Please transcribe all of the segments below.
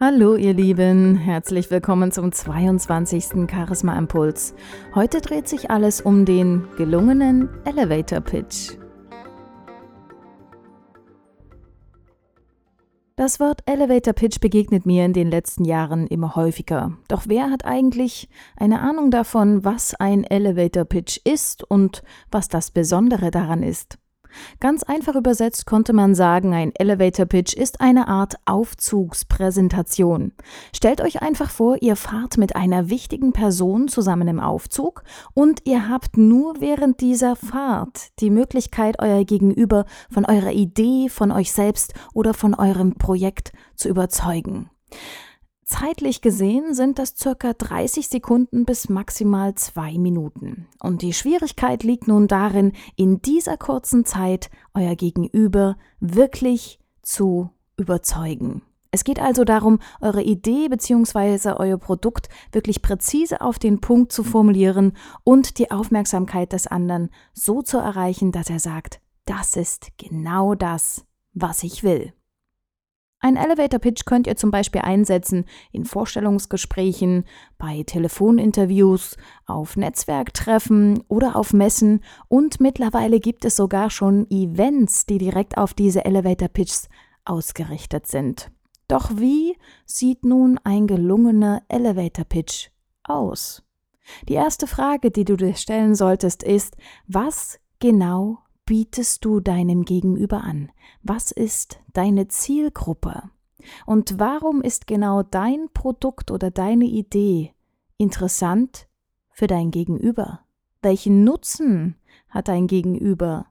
Hallo ihr Lieben, herzlich willkommen zum 22. Charisma Impuls. Heute dreht sich alles um den gelungenen Elevator Pitch. Das Wort Elevator Pitch begegnet mir in den letzten Jahren immer häufiger. Doch wer hat eigentlich eine Ahnung davon, was ein Elevator Pitch ist und was das Besondere daran ist? Ganz einfach übersetzt konnte man sagen, ein Elevator Pitch ist eine Art Aufzugspräsentation. Stellt euch einfach vor, ihr fahrt mit einer wichtigen Person zusammen im Aufzug und ihr habt nur während dieser Fahrt die Möglichkeit, euer Gegenüber von eurer Idee, von euch selbst oder von eurem Projekt zu überzeugen. Zeitlich gesehen sind das circa 30 Sekunden bis maximal zwei Minuten. Und die Schwierigkeit liegt nun darin, in dieser kurzen Zeit euer Gegenüber wirklich zu überzeugen. Es geht also darum, eure Idee bzw. euer Produkt wirklich präzise auf den Punkt zu formulieren und die Aufmerksamkeit des anderen so zu erreichen, dass er sagt, das ist genau das, was ich will. Ein Elevator Pitch könnt ihr zum Beispiel einsetzen in Vorstellungsgesprächen, bei Telefoninterviews, auf Netzwerktreffen oder auf Messen und mittlerweile gibt es sogar schon Events, die direkt auf diese Elevator Pitches ausgerichtet sind. Doch wie sieht nun ein gelungener Elevator Pitch aus? Die erste Frage, die du dir stellen solltest, ist, was genau bietest du deinem Gegenüber an? Was ist deine Zielgruppe? Und warum ist genau dein Produkt oder deine Idee interessant für dein Gegenüber? Welchen Nutzen hat dein Gegenüber?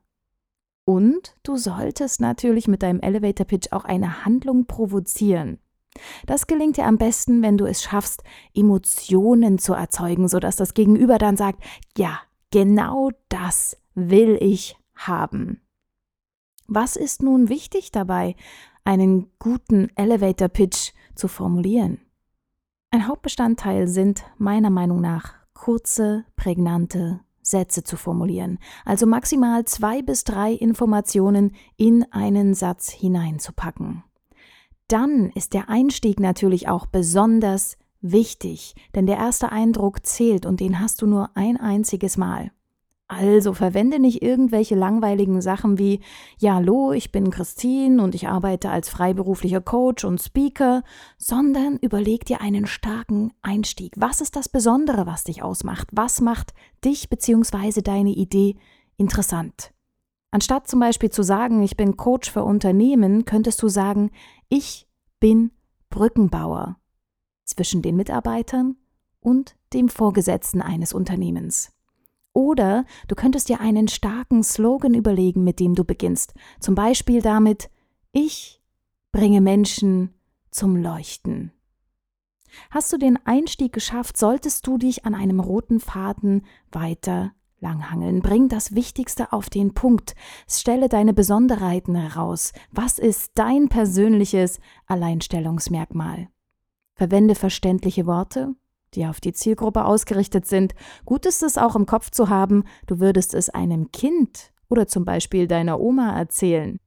Und du solltest natürlich mit deinem Elevator Pitch auch eine Handlung provozieren. Das gelingt dir am besten, wenn du es schaffst, Emotionen zu erzeugen, sodass das Gegenüber dann sagt, ja, genau das will ich haben. Was ist nun wichtig dabei, einen guten Elevator Pitch zu formulieren? Ein Hauptbestandteil sind meiner Meinung nach kurze, prägnante Sätze zu formulieren, also maximal zwei bis drei Informationen in einen Satz hineinzupacken. Dann ist der Einstieg natürlich auch besonders wichtig, denn der erste Eindruck zählt und den hast du nur ein einziges Mal. Also verwende nicht irgendwelche langweiligen Sachen wie Ja, hallo, ich bin Christine und ich arbeite als freiberuflicher Coach und Speaker, sondern überleg dir einen starken Einstieg. Was ist das Besondere, was dich ausmacht? Was macht dich bzw. deine Idee interessant? Anstatt zum Beispiel zu sagen, ich bin Coach für Unternehmen, könntest du sagen, ich bin Brückenbauer zwischen den Mitarbeitern und dem Vorgesetzten eines Unternehmens. Oder du könntest dir einen starken Slogan überlegen, mit dem du beginnst. Zum Beispiel damit, ich bringe Menschen zum Leuchten. Hast du den Einstieg geschafft, solltest du dich an einem roten Faden weiter langhangeln. Bring das Wichtigste auf den Punkt. Stelle deine Besonderheiten heraus. Was ist dein persönliches Alleinstellungsmerkmal? Verwende verständliche Worte, die auf die Zielgruppe ausgerichtet sind. Gut ist es auch im Kopf zu haben, du würdest es einem Kind oder zum Beispiel deiner Oma erzählen.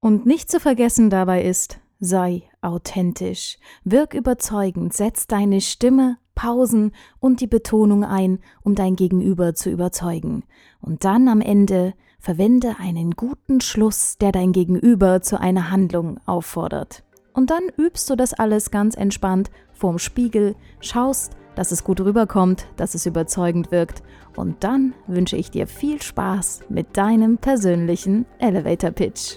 Und nicht zu vergessen dabei ist, sei authentisch, wirk überzeugend, setz deine Stimme, Pausen und die Betonung ein, um dein Gegenüber zu überzeugen. Und dann am Ende verwende einen guten Schluss, der dein Gegenüber zu einer Handlung auffordert. Und dann übst du das alles ganz entspannt vorm Spiegel, schaust, dass es gut rüberkommt, dass es überzeugend wirkt. Und dann wünsche ich dir viel Spaß mit deinem persönlichen Elevator Pitch.